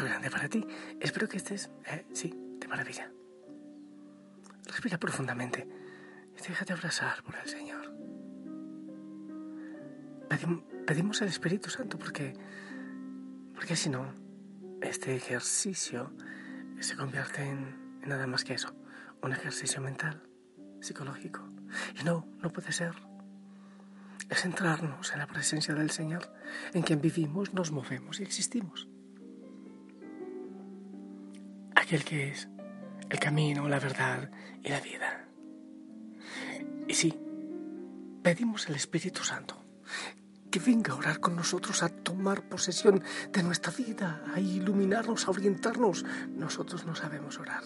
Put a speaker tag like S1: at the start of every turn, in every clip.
S1: Abrazo grande para ti. Espero que estés, eh, sí, de maravilla. Respira profundamente y déjate abrazar por el Señor. pedimos al Espíritu Santo porque, porque si no, este ejercicio se convierte en, en nada más que eso, un ejercicio mental, psicológico. Y no, no puede ser es centrarnos en la presencia del Señor, en quien vivimos, nos movemos y existimos. Aquel que es el camino, la verdad y la vida. Y sí, pedimos al Espíritu Santo que venga a orar con nosotros, a tomar posesión de nuestra vida, a iluminarnos, a orientarnos. Nosotros no sabemos orar.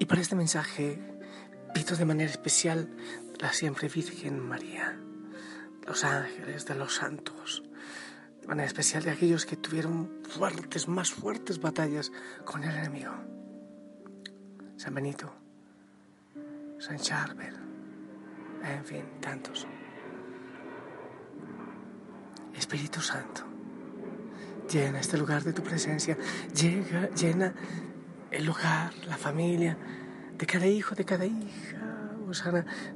S1: Y para este mensaje pido de manera especial la siempre Virgen María, los ángeles de los santos, manera especial de aquellos que tuvieron fuertes, más fuertes batallas con el enemigo. San Benito, San Charbel, en fin, tantos. Espíritu Santo, llena este lugar de tu presencia, llega, llena el lugar, la familia, de cada hijo, de cada hija,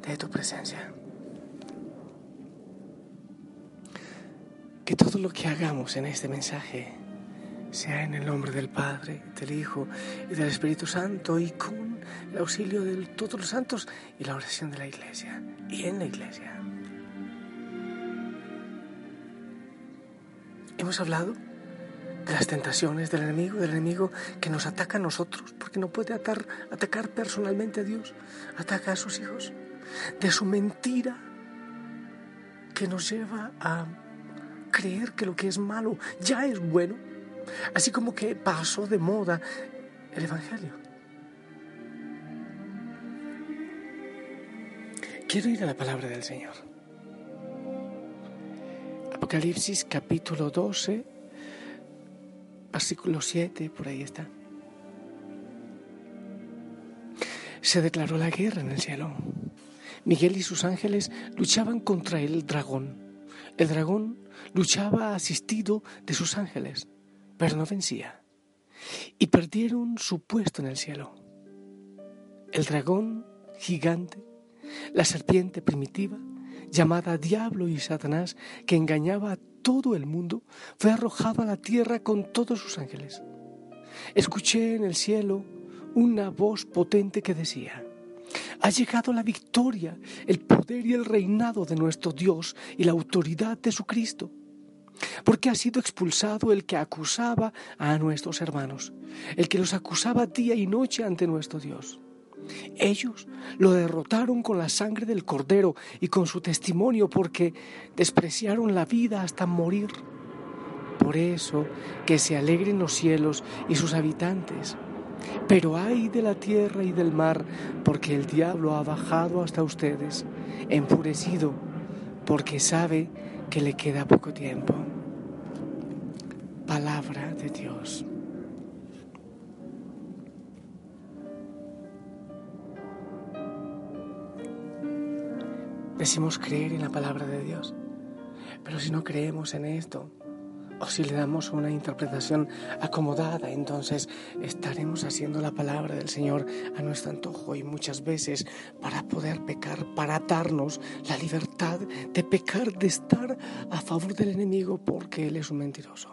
S1: de tu presencia. Que todo lo que hagamos en este mensaje sea en el nombre del Padre, del Hijo y del Espíritu Santo y con el auxilio de todos los santos y la oración de la Iglesia y en la Iglesia. Hemos hablado de las tentaciones del enemigo, del enemigo que nos ataca a nosotros, porque no puede atacar personalmente a Dios, ataca a sus hijos, de su mentira que nos lleva a creer que lo que es malo ya es bueno, así como que pasó de moda el Evangelio. Quiero ir a la palabra del Señor. Apocalipsis capítulo 12, versículo 7, por ahí está. Se declaró la guerra en el cielo. Miguel y sus ángeles luchaban contra el dragón. El dragón luchaba asistido de sus ángeles, pero no vencía. Y perdieron su puesto en el cielo. El dragón gigante, la serpiente primitiva, llamada Diablo y Satanás, que engañaba a todo el mundo, fue arrojado a la tierra con todos sus ángeles. Escuché en el cielo una voz potente que decía, ha llegado la victoria, el poder y el reinado de nuestro Dios y la autoridad de su Cristo, porque ha sido expulsado el que acusaba a nuestros hermanos, el que los acusaba día y noche ante nuestro Dios. Ellos lo derrotaron con la sangre del cordero y con su testimonio porque despreciaron la vida hasta morir. Por eso que se alegren los cielos y sus habitantes. Pero ay de la tierra y del mar, porque el diablo ha bajado hasta ustedes, enfurecido, porque sabe que le queda poco tiempo. Palabra de Dios. Decimos creer en la palabra de Dios, pero si no creemos en esto, o si le damos una interpretación acomodada, entonces estaremos haciendo la palabra del Señor a nuestro antojo y muchas veces para poder pecar, para darnos la libertad de pecar, de estar a favor del enemigo porque Él es un mentiroso.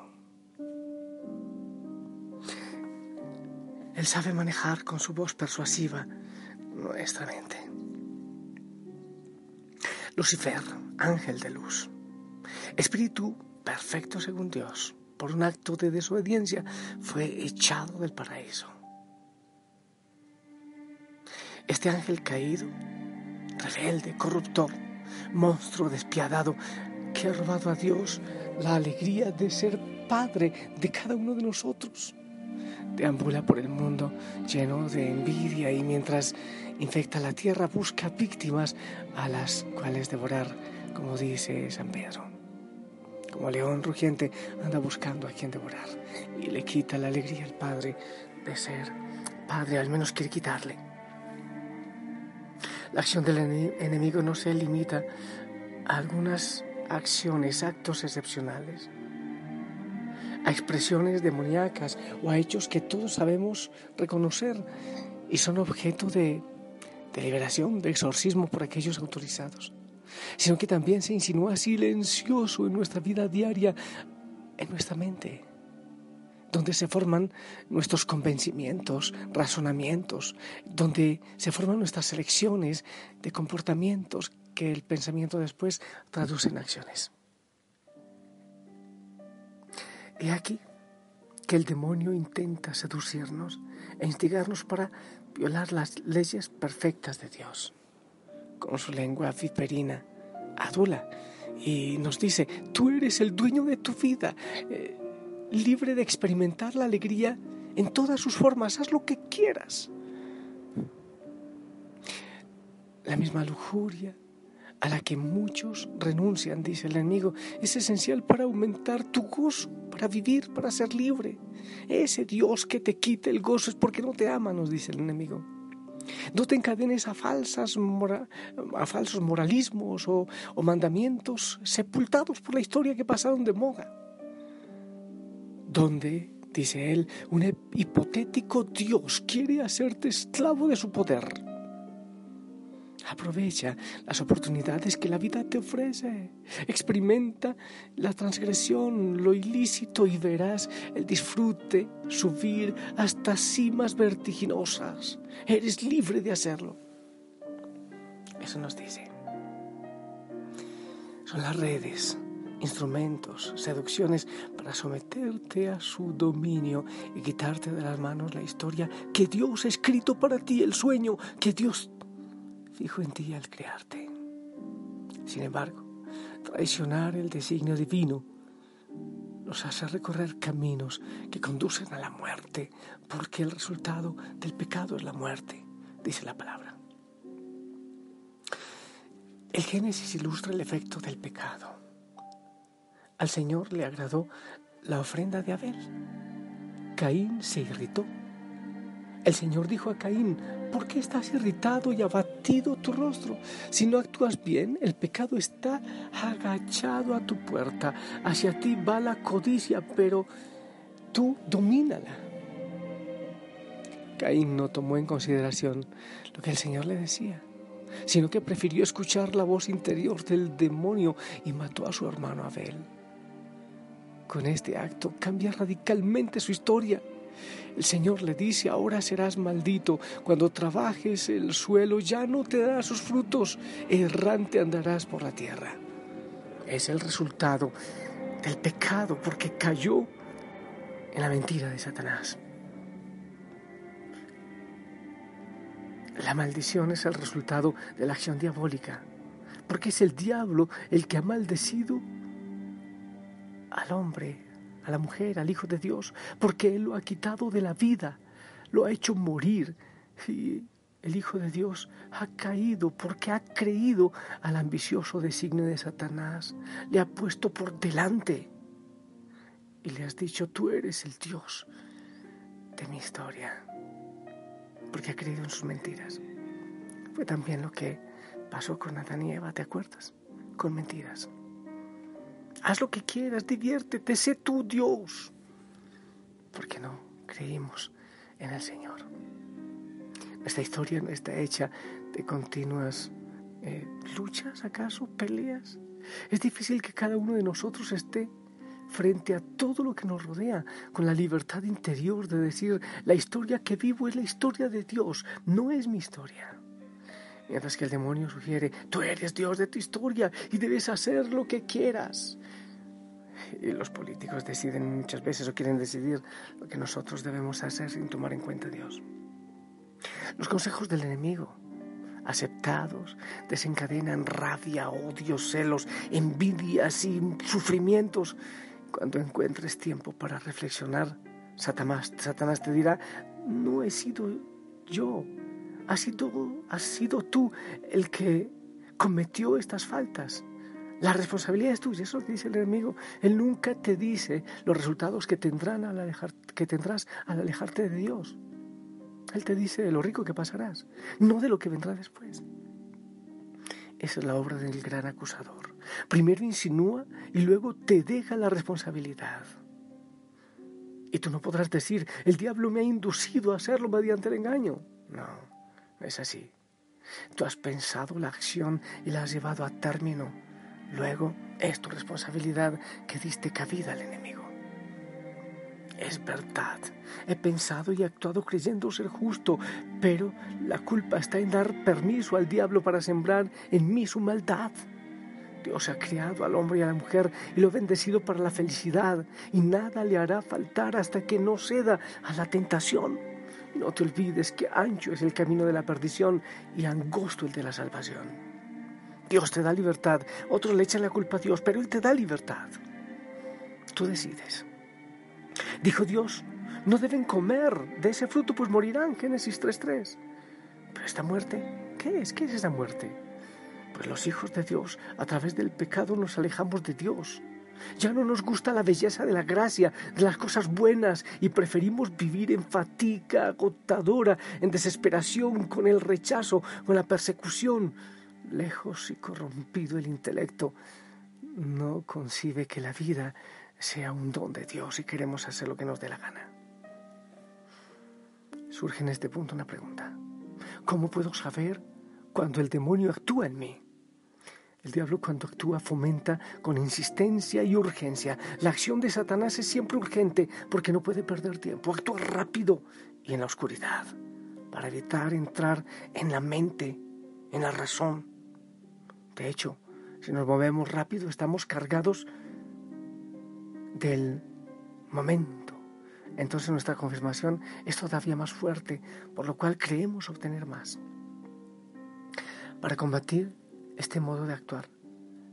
S1: Él sabe manejar con su voz persuasiva nuestra mente. Lucifer, ángel de luz, espíritu perfecto según Dios, por un acto de desobediencia, fue echado del paraíso. Este ángel caído, rebelde, corruptor, monstruo despiadado, que ha robado a Dios la alegría de ser padre de cada uno de nosotros, deambula por el mundo lleno de envidia y mientras infecta la tierra busca víctimas a las cuales devorar, como dice San Pedro. Como león rugiente anda buscando a quien devorar y le quita la alegría al Padre de ser Padre, al menos quiere quitarle. La acción del enemigo no se limita a algunas acciones, actos excepcionales, a expresiones demoníacas o a hechos que todos sabemos reconocer y son objeto de, de liberación, de exorcismo por aquellos autorizados, sino que también se insinúa silencioso en nuestra vida diaria, en nuestra mente donde se forman nuestros convencimientos, razonamientos, donde se forman nuestras elecciones de comportamientos que el pensamiento después traduce en acciones. He aquí que el demonio intenta seducirnos e instigarnos para violar las leyes perfectas de Dios con su lengua viperina, adula, y nos dice, tú eres el dueño de tu vida. Eh, libre de experimentar la alegría en todas sus formas, haz lo que quieras. La misma lujuria a la que muchos renuncian, dice el enemigo, es esencial para aumentar tu gozo, para vivir, para ser libre. Ese Dios que te quita el gozo es porque no te ama, nos dice el enemigo. No te encadenes a, falsas a falsos moralismos o mandamientos sepultados por la historia que pasaron de moda donde, dice él, un hipotético Dios quiere hacerte esclavo de su poder. Aprovecha las oportunidades que la vida te ofrece. Experimenta la transgresión, lo ilícito y verás el disfrute subir hasta cimas vertiginosas. Eres libre de hacerlo. Eso nos dice. Son las redes instrumentos, seducciones para someterte a su dominio y quitarte de las manos la historia que Dios ha escrito para ti, el sueño que Dios dijo en ti al crearte. Sin embargo, traicionar el designio divino nos hace recorrer caminos que conducen a la muerte, porque el resultado del pecado es la muerte, dice la palabra. El Génesis ilustra el efecto del pecado. Al Señor le agradó la ofrenda de Abel. Caín se irritó. El Señor dijo a Caín, ¿por qué estás irritado y abatido tu rostro? Si no actúas bien, el pecado está agachado a tu puerta. Hacia ti va la codicia, pero tú domínala. Caín no tomó en consideración lo que el Señor le decía, sino que prefirió escuchar la voz interior del demonio y mató a su hermano Abel. Con este acto cambia radicalmente su historia. El Señor le dice, ahora serás maldito, cuando trabajes el suelo ya no te dará sus frutos, errante andarás por la tierra. Es el resultado del pecado porque cayó en la mentira de Satanás. La maldición es el resultado de la acción diabólica, porque es el diablo el que ha maldecido al hombre, la mujer, al Hijo de Dios, porque Él lo ha quitado de la vida, lo ha hecho morir. Y el Hijo de Dios ha caído porque ha creído al ambicioso designio de Satanás, le ha puesto por delante y le has dicho, tú eres el Dios de mi historia, porque ha creído en sus mentiras. Fue también lo que pasó con Adán y Eva, ¿te acuerdas? Con mentiras. Haz lo que quieras, diviértete, sé tú Dios. Porque no creímos en el Señor. Esta historia no está hecha de continuas eh, luchas, acaso, peleas. Es difícil que cada uno de nosotros esté frente a todo lo que nos rodea, con la libertad interior de decir, la historia que vivo es la historia de Dios, no es mi historia. Mientras que el demonio sugiere, tú eres Dios de tu historia y debes hacer lo que quieras. Y los políticos deciden muchas veces o quieren decidir lo que nosotros debemos hacer sin tomar en cuenta a Dios. Los consejos del enemigo, aceptados, desencadenan rabia, odio, celos, envidias y sufrimientos. Cuando encuentres tiempo para reflexionar, Satanás, Satanás te dirá, no he sido yo, has sido, has sido tú el que cometió estas faltas. La responsabilidad es tuya, eso dice el enemigo. Él nunca te dice los resultados que, tendrán al que tendrás al alejarte de Dios. Él te dice de lo rico que pasarás, no de lo que vendrá después. Esa es la obra del gran acusador. Primero insinúa y luego te deja la responsabilidad. Y tú no podrás decir, el diablo me ha inducido a hacerlo mediante el engaño. No es así. Tú has pensado la acción y la has llevado a término. Luego es tu responsabilidad que diste cabida al enemigo. Es verdad, he pensado y actuado creyendo ser justo, pero la culpa está en dar permiso al diablo para sembrar en mí su maldad. Dios ha creado al hombre y a la mujer y lo ha bendecido para la felicidad y nada le hará faltar hasta que no ceda a la tentación. No te olvides que ancho es el camino de la perdición y angosto el de la salvación. Dios te da libertad, otros le echan la culpa a Dios, pero Él te da libertad. Tú decides. Dijo Dios, no deben comer de ese fruto, pues morirán. Génesis 3.3. Pero esta muerte, ¿qué es? ¿Qué es esa muerte? Pues los hijos de Dios, a través del pecado nos alejamos de Dios. Ya no nos gusta la belleza de la gracia, de las cosas buenas, y preferimos vivir en fatiga agotadora, en desesperación, con el rechazo, con la persecución. Lejos y corrompido el intelecto, no concibe que la vida sea un don de Dios y queremos hacer lo que nos dé la gana. Surge en este punto una pregunta. ¿Cómo puedo saber cuando el demonio actúa en mí? El diablo cuando actúa fomenta con insistencia y urgencia. La acción de Satanás es siempre urgente porque no puede perder tiempo. Actúa rápido y en la oscuridad para evitar entrar en la mente, en la razón. De hecho, si nos movemos rápido estamos cargados del momento. Entonces nuestra confirmación es todavía más fuerte, por lo cual creemos obtener más. Para combatir este modo de actuar.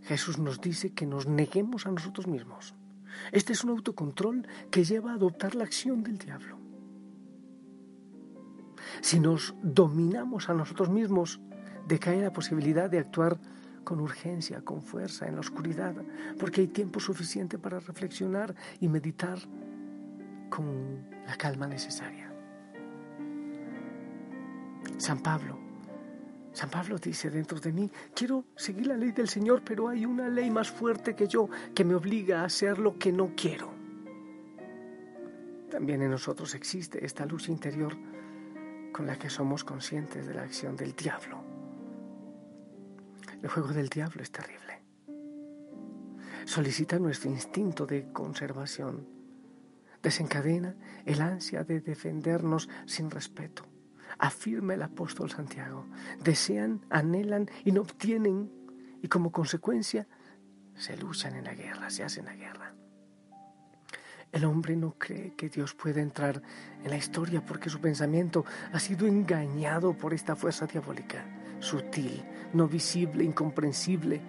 S1: Jesús nos dice que nos neguemos a nosotros mismos. Este es un autocontrol que lleva a adoptar la acción del diablo. Si nos dominamos a nosotros mismos, decae la posibilidad de actuar con urgencia, con fuerza, en la oscuridad, porque hay tiempo suficiente para reflexionar y meditar con la calma necesaria. San Pablo San Pablo dice dentro de mí, quiero seguir la ley del Señor, pero hay una ley más fuerte que yo que me obliga a hacer lo que no quiero. También en nosotros existe esta luz interior con la que somos conscientes de la acción del diablo. El juego del diablo es terrible. Solicita nuestro instinto de conservación. Desencadena el ansia de defendernos sin respeto afirma el apóstol Santiago. Desean, anhelan y no obtienen y como consecuencia se luchan en la guerra, se hacen la guerra. El hombre no cree que Dios puede entrar en la historia porque su pensamiento ha sido engañado por esta fuerza diabólica, sutil, no visible, incomprensible,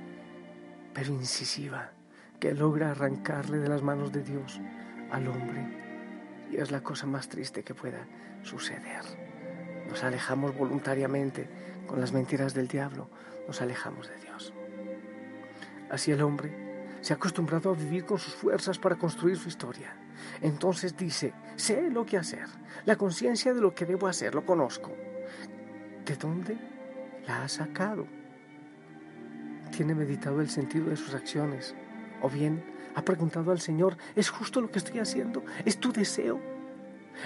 S1: pero incisiva, que logra arrancarle de las manos de Dios al hombre. Y es la cosa más triste que pueda suceder nos alejamos voluntariamente con las mentiras del diablo, nos alejamos de Dios. Así el hombre se ha acostumbrado a vivir con sus fuerzas para construir su historia. Entonces dice, sé lo que hacer, la conciencia de lo que debo hacer, lo conozco. ¿De dónde la ha sacado? Tiene meditado el sentido de sus acciones. O bien ha preguntado al Señor, ¿es justo lo que estoy haciendo? ¿Es tu deseo?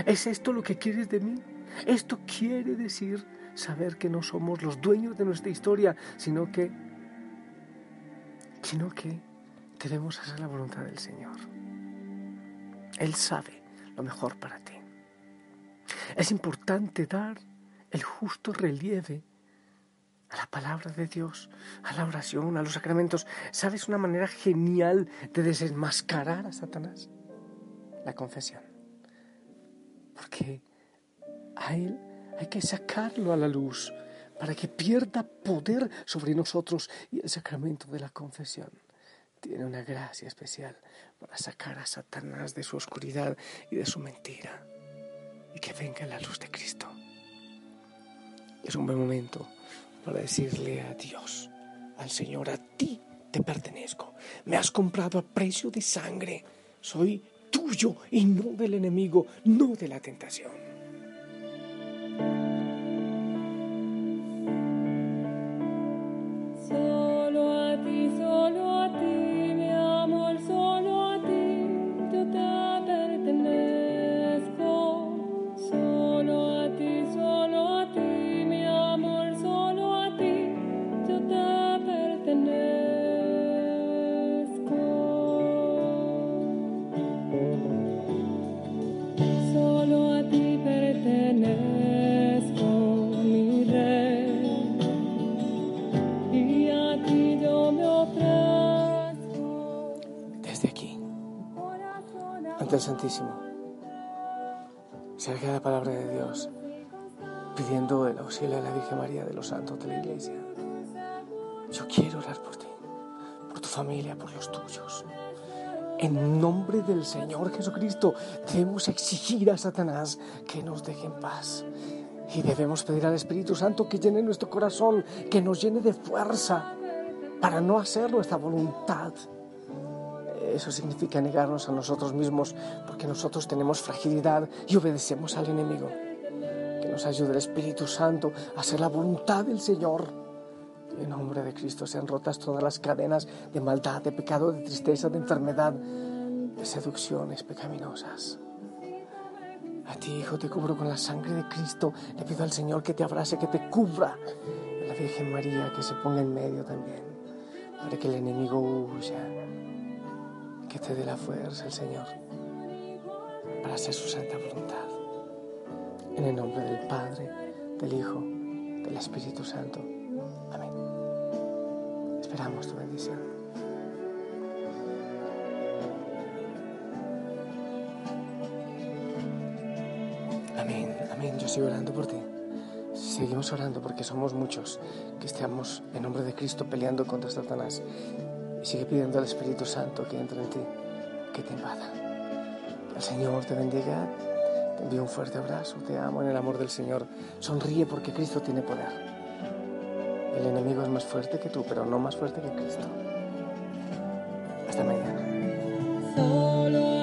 S1: ¿Es esto lo que quieres de mí? Esto quiere decir saber que no somos los dueños de nuestra historia, sino que, sino que debemos hacer la voluntad del Señor. Él sabe lo mejor para ti. Es importante dar el justo relieve a la palabra de Dios, a la oración, a los sacramentos. ¿Sabes una manera genial de desenmascarar a Satanás? La confesión. Porque a Él hay que sacarlo a la luz para que pierda poder sobre nosotros y el sacramento de la confesión tiene una gracia especial para sacar a Satanás de su oscuridad y de su mentira y que venga la luz de Cristo. Es un buen momento para decirle a Dios, al Señor, a ti te pertenezco. Me has comprado a precio de sangre. Soy tuyo y no del enemigo, no de la tentación. Santísimo. De la palabra de Dios, pidiendo el auxilio de la Virgen María de los santos de la Iglesia. Yo quiero orar por ti, por tu familia, por los tuyos. En nombre del Señor Jesucristo debemos exigir a Satanás que nos deje en paz. Y debemos pedir al Espíritu Santo que llene nuestro corazón, que nos llene de fuerza para no hacer nuestra voluntad. Eso significa negarnos a nosotros mismos porque nosotros tenemos fragilidad y obedecemos al enemigo. Que nos ayude el Espíritu Santo a hacer la voluntad del Señor. En nombre de Cristo sean rotas todas las cadenas de maldad, de pecado, de tristeza, de enfermedad, de seducciones pecaminosas. A ti, hijo, te cubro con la sangre de Cristo. Le pido al Señor que te abrace, que te cubra. A la Virgen María que se ponga en medio también, para que el enemigo huya. Que te dé la fuerza el Señor para hacer su santa voluntad. En el nombre del Padre, del Hijo, del Espíritu Santo. Amén. Esperamos tu bendición. Amén, amén. Yo sigo orando por ti. Seguimos orando porque somos muchos que estamos en nombre de Cristo peleando contra Satanás. Y sigue pidiendo al Espíritu Santo que entre en ti, que te invada. El Señor te bendiga. Te envío un fuerte abrazo. Te amo en el amor del Señor. Sonríe porque Cristo tiene poder. El enemigo es más fuerte que tú, pero no más fuerte que Cristo. Hasta mañana.